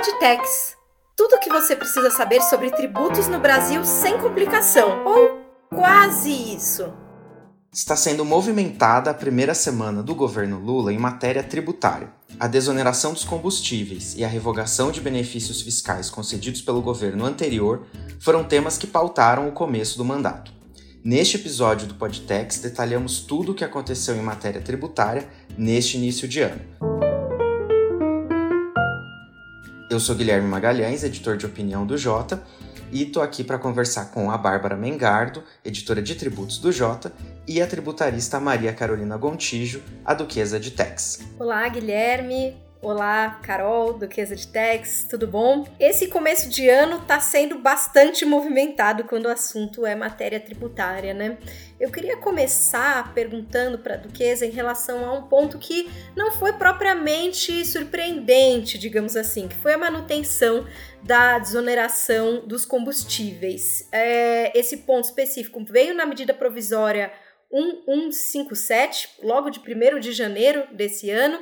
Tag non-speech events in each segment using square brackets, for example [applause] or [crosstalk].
Podtex. Tudo o que você precisa saber sobre tributos no Brasil sem complicação, ou quase isso. Está sendo movimentada a primeira semana do governo Lula em matéria tributária. A desoneração dos combustíveis e a revogação de benefícios fiscais concedidos pelo governo anterior foram temas que pautaram o começo do mandato. Neste episódio do Podtex, detalhamos tudo o que aconteceu em matéria tributária neste início de ano. Eu sou Guilherme Magalhães, editor de opinião do Jota, e estou aqui para conversar com a Bárbara Mengardo, editora de tributos do Jota, e a tributarista Maria Carolina Gontijo, a duquesa de Tex. Olá, Guilherme. Olá, Carol, Duquesa de Tex, tudo bom? Esse começo de ano está sendo bastante movimentado quando o assunto é matéria tributária, né? Eu queria começar perguntando para a Duquesa em relação a um ponto que não foi propriamente surpreendente, digamos assim, que foi a manutenção da desoneração dos combustíveis. É, esse ponto específico veio na medida provisória 1157, logo de 1 de janeiro desse ano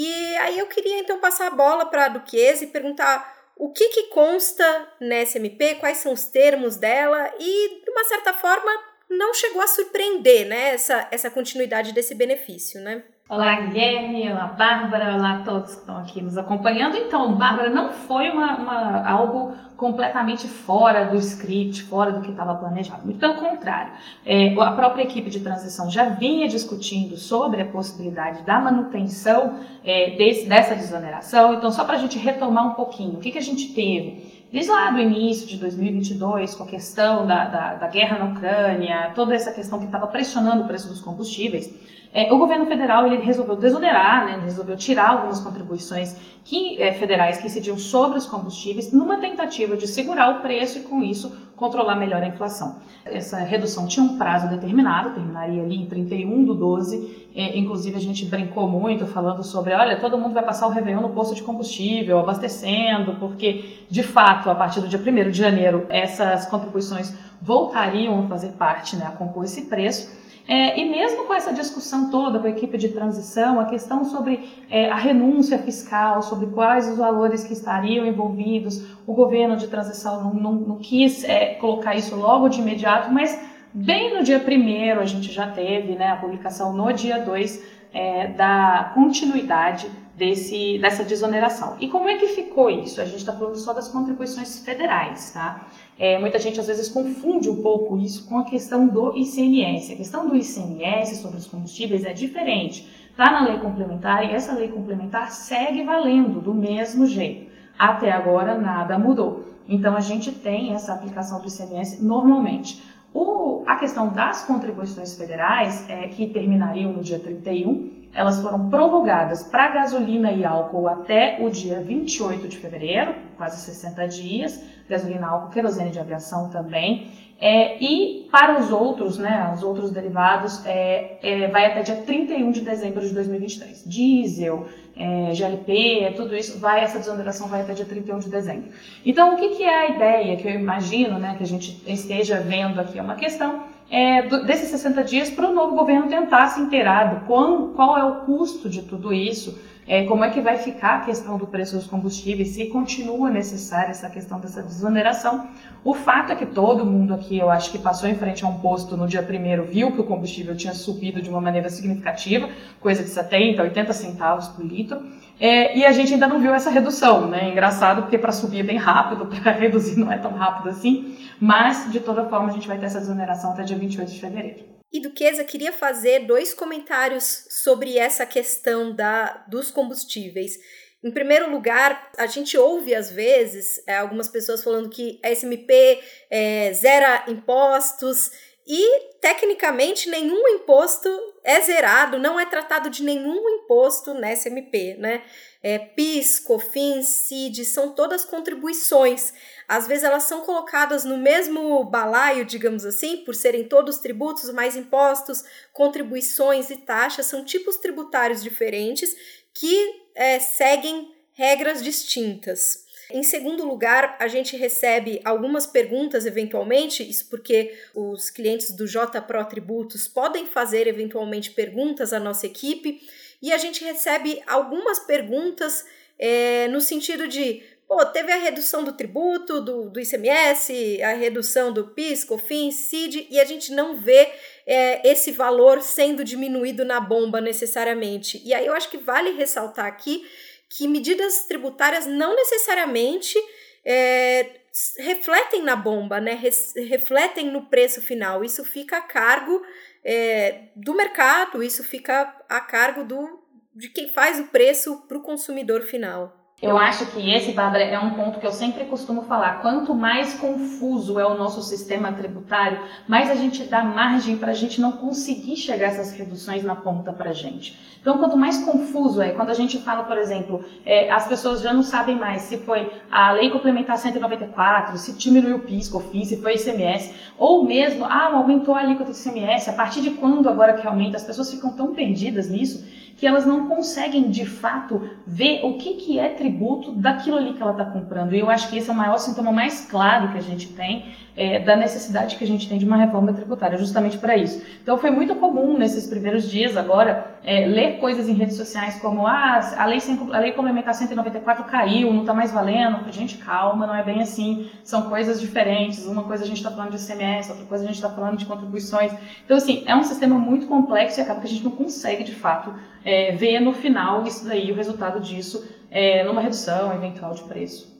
e aí eu queria então passar a bola para a Duquesa e perguntar o que, que consta nessa MP, quais são os termos dela e, de uma certa forma, não chegou a surpreender né, essa, essa continuidade desse benefício, né? Olá, Guilherme, olá, Bárbara, olá a todos que estão aqui nos acompanhando. Então, Bárbara, não foi uma, uma algo completamente fora do script, fora do que estava planejado. Muito pelo contrário, é, a própria equipe de transição já vinha discutindo sobre a possibilidade da manutenção é, desse, dessa desoneração. Então, só para a gente retomar um pouquinho, o que, que a gente teve? Desde lá do início de 2022, com a questão da, da, da guerra na Ucrânia, toda essa questão que estava pressionando o preço dos combustíveis, é, o governo federal ele resolveu desonerar, né, resolveu tirar algumas contribuições que, é, federais que incidiam sobre os combustíveis, numa tentativa de segurar o preço e, com isso, controlar melhor a inflação. Essa redução tinha um prazo determinado, terminaria ali em 31 do 12. É, inclusive, a gente brincou muito falando sobre: olha, todo mundo vai passar o Réveillon no posto de combustível, abastecendo, porque, de fato, a partir do dia 1 de janeiro, essas contribuições voltariam a fazer parte, né, a compor esse preço. É, e mesmo com essa discussão toda com a equipe de transição, a questão sobre é, a renúncia fiscal, sobre quais os valores que estariam envolvidos, o governo de transição não, não, não quis é, colocar isso logo de imediato, mas bem no dia primeiro a gente já teve né, a publicação no dia 2 é, da continuidade desse, dessa desoneração. E como é que ficou isso? A gente está falando só das contribuições federais, tá? É, muita gente às vezes confunde um pouco isso com a questão do ICMS. A questão do ICMS sobre os combustíveis é diferente. Está na lei complementar e essa lei complementar segue valendo do mesmo jeito. Até agora nada mudou. Então a gente tem essa aplicação do ICMS normalmente. O, a questão das contribuições federais, é, que terminariam no dia 31, elas foram prorrogadas para gasolina e álcool até o dia 28 de fevereiro, quase 60 dias, gasolina, querosene de aviação também. É, e para os outros, né, os outros derivados, é, é, vai até dia 31 de dezembro de 2023. Diesel, é, GLP, tudo isso, vai, essa desoneração vai até dia 31 de dezembro. Então, o que, que é a ideia que eu imagino né, que a gente esteja vendo aqui? É uma questão é, do, desses 60 dias para o novo governo tentar se inteirar qual, qual é o custo de tudo isso, é, como é que vai ficar a questão do preço dos combustíveis, se continua necessária essa questão dessa desoneração. O fato é que todo mundo aqui, eu acho que passou em frente a um posto no dia primeiro, viu que o combustível tinha subido de uma maneira significativa, coisa de 70, 80 centavos por litro, é, e a gente ainda não viu essa redução, né? Engraçado, porque para subir é bem rápido, [laughs] para reduzir não é tão rápido assim, mas de toda forma a gente vai ter essa desoneração até dia 28 de fevereiro. E Duquesa queria fazer dois comentários sobre essa questão da, dos combustíveis. Em primeiro lugar, a gente ouve às vezes é, algumas pessoas falando que a SMP é, zera impostos e tecnicamente nenhum imposto é zerado, não é tratado de nenhum imposto nessa SMP, né? É, PIS, COFINS, CID, são todas contribuições. Às vezes elas são colocadas no mesmo balaio, digamos assim, por serem todos tributos, mais impostos, contribuições e taxas, são tipos tributários diferentes que é, seguem regras distintas. Em segundo lugar, a gente recebe algumas perguntas eventualmente, isso porque os clientes do J Pro Tributos podem fazer eventualmente perguntas à nossa equipe, e a gente recebe algumas perguntas é, no sentido de Pô, teve a redução do tributo, do, do ICMS, a redução do PIS, COFINS, CID, e a gente não vê é, esse valor sendo diminuído na bomba necessariamente. E aí eu acho que vale ressaltar aqui que medidas tributárias não necessariamente é, refletem na bomba, né? refletem no preço final. Isso fica a cargo é, do mercado, isso fica a cargo do, de quem faz o preço para o consumidor final. Eu acho que esse, Bárbara, é um ponto que eu sempre costumo falar. Quanto mais confuso é o nosso sistema tributário, mais a gente dá margem para a gente não conseguir chegar essas reduções na ponta para a gente. Então, quanto mais confuso é, quando a gente fala, por exemplo, é, as pessoas já não sabem mais se foi a Lei Complementar 194, se diminuiu o PIS, COFINS, se foi ICMS, ou mesmo, ah, aumentou a alíquota do ICMS, a partir de quando agora que aumenta? As pessoas ficam tão perdidas nisso que elas não conseguem de fato ver o que, que é tributo daquilo ali que ela está comprando. E eu acho que esse é o maior sintoma mais claro que a gente tem é, da necessidade que a gente tem de uma reforma tributária, justamente para isso. Então foi muito comum nesses primeiros dias agora é, ler coisas em redes sociais como ah, a lei, lei complementar 194 caiu, não está mais valendo. Gente, calma, não é bem assim. São coisas diferentes. Uma coisa a gente está falando de ICMS, outra coisa a gente está falando de contribuições. Então, assim, é um sistema muito complexo e acaba que a gente não consegue, de fato, é, ver no final isso daí, o resultado disso, é, numa redução eventual de preço.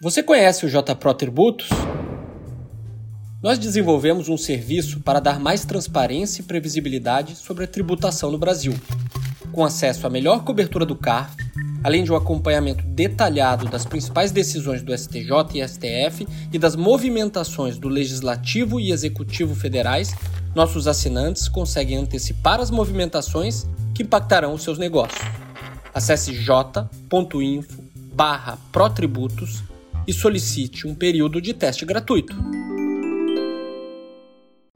Você conhece o JPRO Tributos? Nós desenvolvemos um serviço para dar mais transparência e previsibilidade sobre a tributação no Brasil, com acesso à melhor cobertura do CARF, além de um acompanhamento detalhado das principais decisões do STJ e STF e das movimentações do Legislativo e Executivo federais, nossos assinantes conseguem antecipar as movimentações que impactarão os seus negócios. Acesse j.info barra protributos e solicite um período de teste gratuito.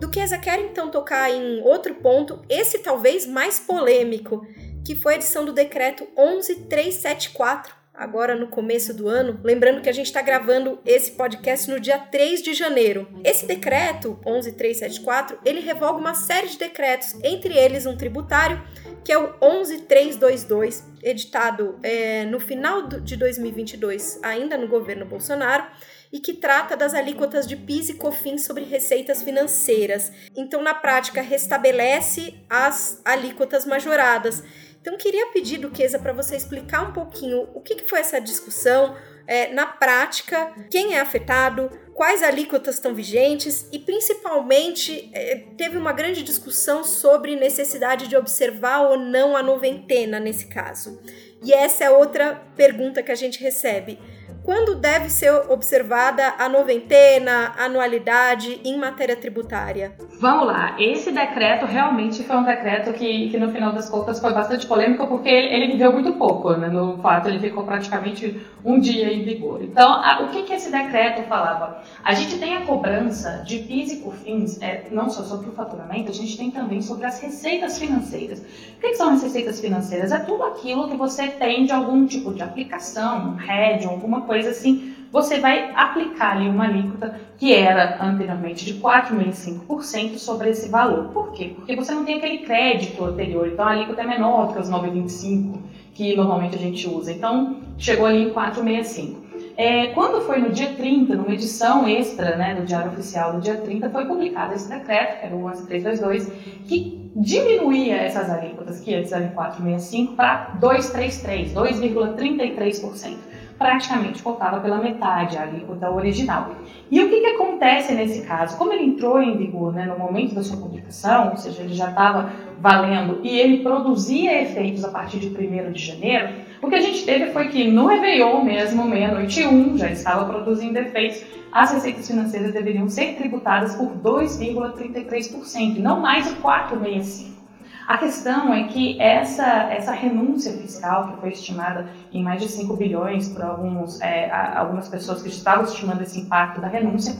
Duquesa, quero então tocar em outro ponto, esse talvez mais polêmico, que foi a edição do decreto 11374, agora no começo do ano. Lembrando que a gente está gravando esse podcast no dia 3 de janeiro. Esse decreto 11374, ele revoga uma série de decretos, entre eles um tributário, que é o 11322, editado é, no final de 2022, ainda no governo Bolsonaro e que trata das alíquotas de PIS e COFINS sobre receitas financeiras. Então, na prática, restabelece as alíquotas majoradas. Então, queria pedir, Duquesa, para você explicar um pouquinho o que, que foi essa discussão, é, na prática, quem é afetado, quais alíquotas estão vigentes e, principalmente, é, teve uma grande discussão sobre necessidade de observar ou não a noventena nesse caso. E essa é outra pergunta que a gente recebe. Quando deve ser observada a noventena, anualidade em matéria tributária? Vamos lá, esse decreto realmente foi um decreto que, que no final das contas foi bastante polêmico porque ele, ele viveu muito pouco, né? no fato ele ficou praticamente um dia em vigor. Então, a, o que, que esse decreto falava? A gente tem a cobrança de PIS e COFINS, é, não só sobre o faturamento, a gente tem também sobre as receitas financeiras. O que, que são as receitas financeiras? É tudo aquilo que você tem de algum tipo de aplicação, um RED, alguma coisa coisa assim, você vai aplicar ali uma alíquota que era anteriormente de 4,5% sobre esse valor. Por quê? Porque você não tem aquele crédito anterior, então a alíquota é menor do que os 9,25% que normalmente a gente usa. Então, chegou ali em 4,65%. É, quando foi no dia 30, numa edição extra né, do Diário Oficial do dia 30, foi publicado esse decreto, que era o 11322, que diminuía essas alíquotas, que antes eram 4,65%, para 2,33%, 2,33% praticamente faltava pela metade a alíquota original. E o que, que acontece nesse caso? Como ele entrou em vigor né, no momento da sua publicação, ou seja, ele já estava valendo e ele produzia efeitos a partir de 1 de janeiro, o que a gente teve foi que no Réveillon mesmo, meia-noite 1, já estava produzindo efeitos, as receitas financeiras deveriam ser tributadas por 2,33%, não mais o 4,65%. A questão é que essa, essa renúncia fiscal, que foi estimada em mais de 5 bilhões por alguns, é, algumas pessoas que estavam estimando esse impacto da renúncia,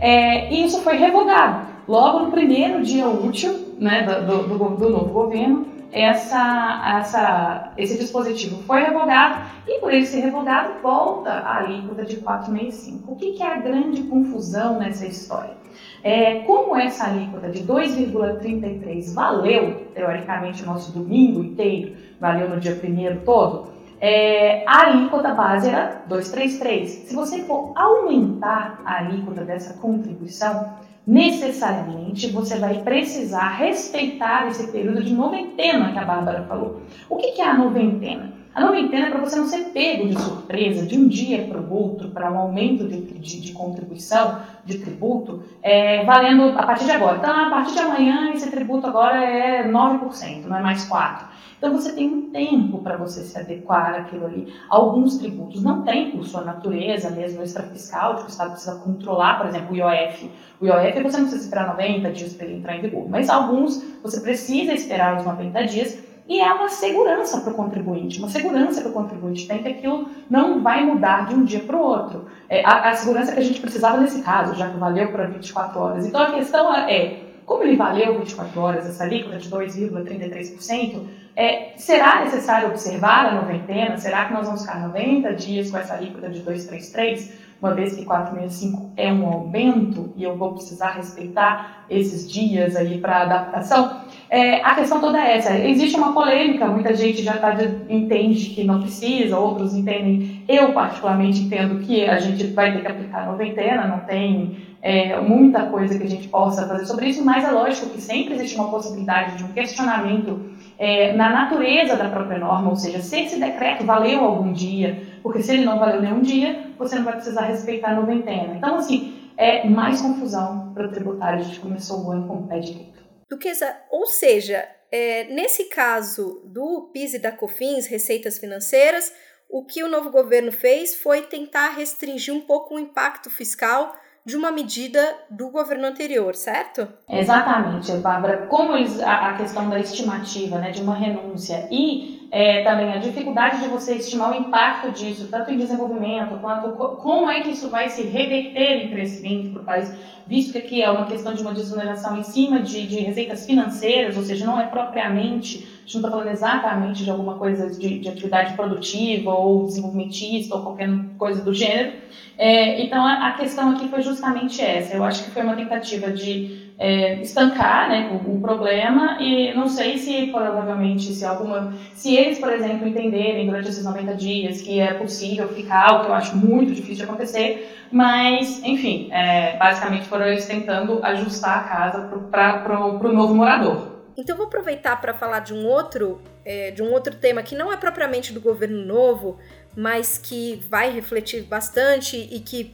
é, e isso foi revogado. Logo no primeiro dia útil né, do, do, do novo governo, essa, essa, esse dispositivo foi revogado e por ele ser revogado volta a alíquota de 4,65. O que, que é a grande confusão nessa história? É, como essa alíquota de 2,33 valeu, teoricamente, o nosso domingo inteiro, valeu no dia primeiro todo, é, a alíquota base era 233. Se você for aumentar a alíquota dessa contribuição, necessariamente você vai precisar respeitar esse período de noventena que a Bárbara falou. O que é a noventena? A noventena é para você não ser pego de surpresa de um dia para o outro, para um aumento de, de, de contribuição, de tributo, é, valendo a partir de agora. Então, a partir de amanhã, esse tributo agora é 9%, não é mais 4%. Então, você tem um tempo para você se adequar àquilo ali. Alguns tributos não têm, por sua natureza mesmo, extrafiscal, que o Estado precisa controlar, por exemplo, o IOF. O IOF você não precisa esperar 90 dias para ele entrar em vigor, mas alguns você precisa esperar os 90 dias e é uma segurança para o contribuinte, uma segurança que o contribuinte tem que aquilo não vai mudar de um dia para o outro. É a, a, segurança que a gente precisava nesse caso, já que valeu para 24 horas. Então a questão é, como ele valeu 24 horas, essa alíquota de 2,33%, é, será necessário observar a noventena? Será que nós vamos ficar 90 dias com essa alíquota de 2,33%? Uma vez que 465 é um aumento e eu vou precisar respeitar esses dias aí para adaptação, é, a questão toda é essa. Existe uma polêmica, muita gente já tá, entende que não precisa, outros entendem. Eu, particularmente, entendo que a gente vai ter que aplicar noventena, não tem é, muita coisa que a gente possa fazer sobre isso, mas é lógico que sempre existe uma possibilidade de um questionamento é, na natureza da própria norma, ou seja, se esse decreto valeu algum dia, porque se ele não valeu nenhum dia, você não vai precisar respeitar a noventena. Então, assim, é mais confusão para o tributário. A gente começou o ano com o pé direito. Duquesa, ou seja, é, nesse caso do PIS e da COFINS, receitas financeiras, o que o novo governo fez foi tentar restringir um pouco o impacto fiscal de uma medida do governo anterior, certo? Exatamente, Bárbara. Como eles, a, a, questão da estimativa, né, de uma renúncia e é, também a dificuldade de você estimar o impacto disso, tanto em desenvolvimento quanto como é que isso vai se reverter em crescimento para o país, visto que aqui é uma questão de uma desoneração em cima de, de receitas financeiras, ou seja, não é propriamente, a gente não está falando exatamente de alguma coisa de, de atividade produtiva ou desenvolvimentista ou qualquer coisa do gênero. É, então, a, a, questão aqui foi justamente essa. Eu acho que foi uma tentativa de é, estancar né, problema e não sei se provavelmente se alguma se eles por exemplo entenderem durante esses 90 dias que é possível ficar o que eu acho muito difícil de acontecer mas enfim é, basicamente foram eles tentando ajustar a casa para o novo morador. Então vou aproveitar para falar de um outro é, de um outro tema que não é propriamente do governo novo mas que vai refletir bastante e que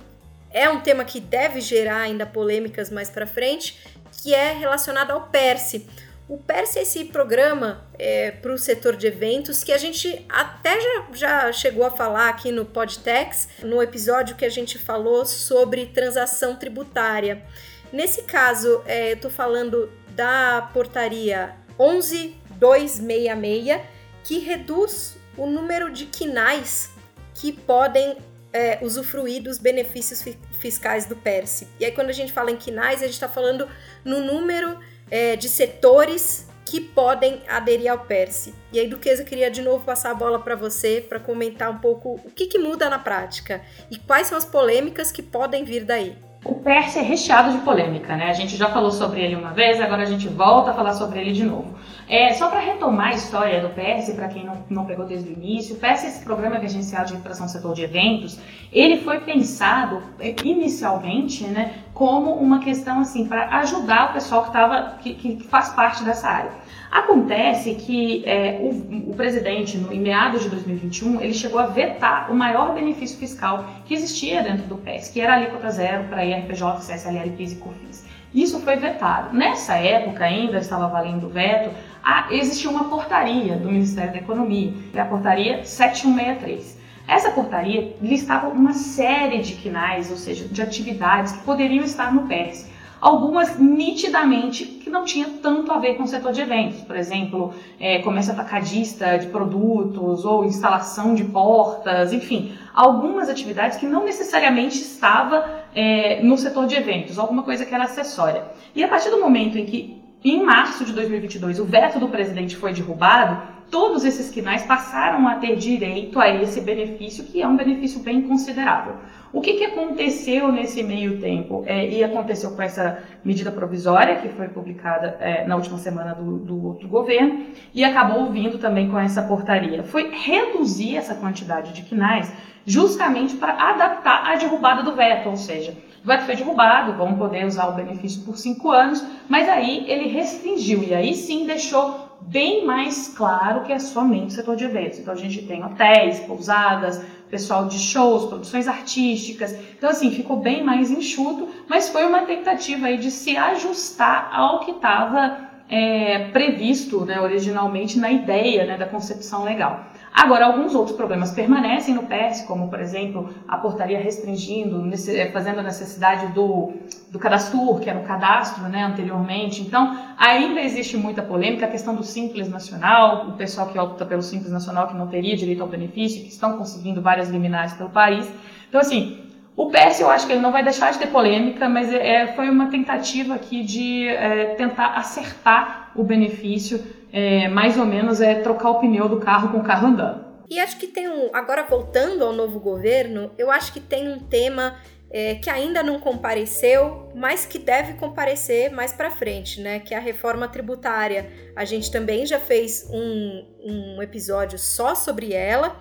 é um tema que deve gerar ainda polêmicas mais para frente, que é relacionado ao PERSE. O PERSE é esse programa é, para o setor de eventos que a gente até já, já chegou a falar aqui no Podtex, no episódio que a gente falou sobre transação tributária. Nesse caso, é, eu estou falando da portaria 11266, que reduz o número de quinais que podem é, usufruir dos benefícios fiscais do PERSE. E aí, quando a gente fala em quinais, a gente está falando no número é, de setores que podem aderir ao PERSE. E aí, Duquesa, queria de novo passar a bola para você para comentar um pouco o que, que muda na prática e quais são as polêmicas que podem vir daí. O PERSE é recheado de polêmica, né? A gente já falou sobre ele uma vez, agora a gente volta a falar sobre ele de novo. É, só para retomar a história do PERSE, para quem não, não pegou desde o início, o PERSE, esse Programa Emergencial de Recuperação do Setor de Eventos, ele foi pensado é, inicialmente né, como uma questão assim para ajudar o pessoal que, tava, que, que faz parte dessa área. Acontece que é, o, o, presidente, no, em meados de 2021, ele chegou a vetar o maior benefício fiscal que existia dentro do PES, que era a alíquota zero para IRPJ, CSLL, PIS e COFINS. Isso foi vetado. Nessa época ainda estava valendo o veto, a, existia uma portaria do Ministério da Economia, que é a portaria 7163. Essa portaria listava uma série de quinais, ou seja, de atividades que poderiam estar no PERS algumas nitidamente que não tinha tanto a ver com o setor de eventos, por exemplo, é, comércio atacadista de produtos ou instalação de portas, enfim, algumas atividades que não necessariamente estava é, no setor de eventos, alguma coisa que era acessória. E a partir do momento em que, em março de 2022, o veto do presidente foi derrubado, todos esses quinais passaram a ter direito a esse benefício, que é um benefício bem considerável. O que, que aconteceu nesse meio tempo? É, e aconteceu com essa medida provisória, que foi publicada é, na última semana do, do, governo, e acabou vindo também com essa portaria. Foi reduzir essa quantidade de quinais justamente para adaptar a derrubada do veto, ou seja, o veto foi derrubado, vão poder usar o benefício por cinco anos, mas aí ele restringiu, e aí sim deixou bem mais claro que é somente o setor de eventos. Então a gente tem hotéis, pousadas, pessoal de shows, produções artísticas. Então assim, ficou bem mais enxuto, mas foi uma tentativa aí de se ajustar ao que estava é, previsto né, originalmente na ideia né, da concepção legal. Agora, alguns outros problemas permanecem no PERS, como, por exemplo, a portaria restringindo, é, fazendo a necessidade do, do cadastro, que era o cadastro né, anteriormente. Então, ainda existe muita polêmica. A questão do Simples Nacional, o pessoal que opta pelo Simples Nacional, que não teria direito ao benefício, que estão conseguindo várias liminares pelo país. Então, assim, o PS eu acho que ele não vai deixar de ter polêmica, mas é, é foi uma tentativa aqui de é, tentar acertar o benefício é, mais ou menos é trocar o pneu do carro com o carro andando. E acho que tem um. Agora, voltando ao novo governo, eu acho que tem um tema é, que ainda não compareceu, mas que deve comparecer mais para frente, né? Que é a reforma tributária. A gente também já fez um, um episódio só sobre ela,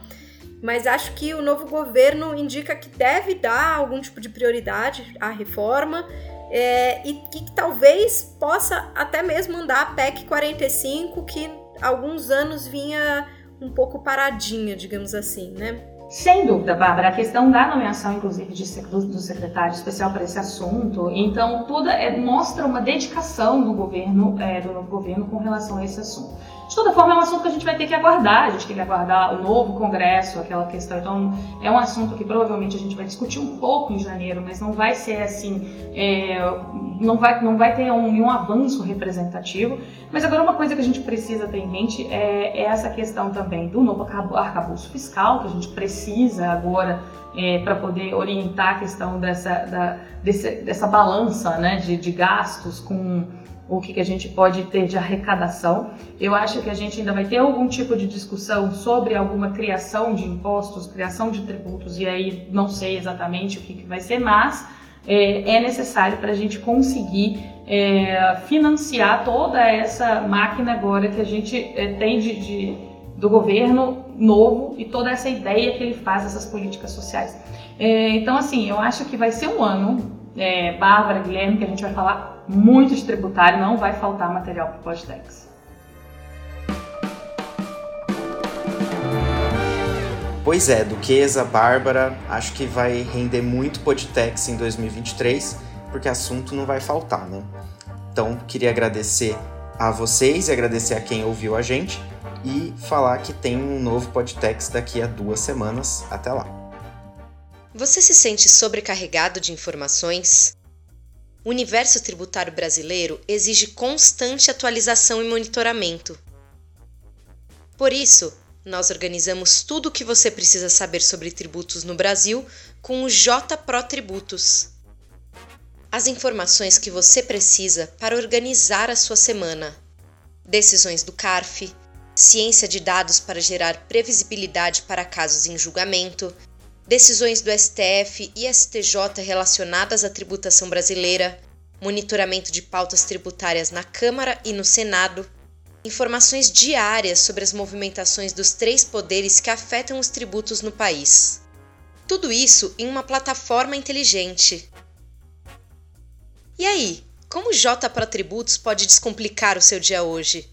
mas acho que o novo governo indica que deve dar algum tipo de prioridade à reforma é, e que talvez possa até mesmo andar a PEC 45, que alguns anos vinha um pouco paradinha, digamos assim, né? Sem dúvida, Bárbara, a questão da nomeação, inclusive, de, do, do secretário especial para esse assunto, então, tudo é, mostra uma dedicação do governo, é, do novo governo com relação a esse assunto. De toda forma, é um assunto que a gente vai ter que aguardar, a gente tem que aguardar o novo Congresso, aquela questão. Então, é um assunto que provavelmente a gente vai discutir um pouco em janeiro, mas não vai ser assim, é, não, vai, não vai ter um, um avanço representativo. Mas agora, uma coisa que a gente precisa ter em mente é, é essa questão também do novo arcabouço fiscal, que a gente precisa agora é, para poder orientar a questão dessa, da, desse, dessa balança né, de, de gastos com o que, que a gente pode ter de arrecadação. Eu acho que a gente ainda vai ter algum tipo de discussão sobre alguma criação de impostos, criação de tributos, e aí não sei exatamente o que, que vai ser, mas é, é necessário para a gente conseguir é, financiar toda essa máquina agora que a gente é, tem de, de, do governo novo e toda essa ideia que ele faz dessas políticas sociais. É, então, assim, eu acho que vai ser um ano, é, Bárbara, Guilherme, que a gente vai falar muito de tributário, não vai faltar material para o Podtex. Pois é, Duquesa, Bárbara, acho que vai render muito Podtex em 2023, porque assunto não vai faltar, né? Então, queria agradecer a vocês e agradecer a quem ouviu a gente e falar que tem um novo Podtex daqui a duas semanas. Até lá. Você se sente sobrecarregado de informações? O universo tributário brasileiro exige constante atualização e monitoramento. Por isso, nós organizamos tudo o que você precisa saber sobre tributos no Brasil com o JPRO Tributos. As informações que você precisa para organizar a sua semana. Decisões do CARF, ciência de dados para gerar previsibilidade para casos em julgamento, decisões do STF e STJ relacionadas à tributação brasileira, monitoramento de pautas tributárias na Câmara e no Senado, informações diárias sobre as movimentações dos três poderes que afetam os tributos no país. Tudo isso em uma plataforma inteligente. E aí, como o J Pro Tributos pode descomplicar o seu dia hoje?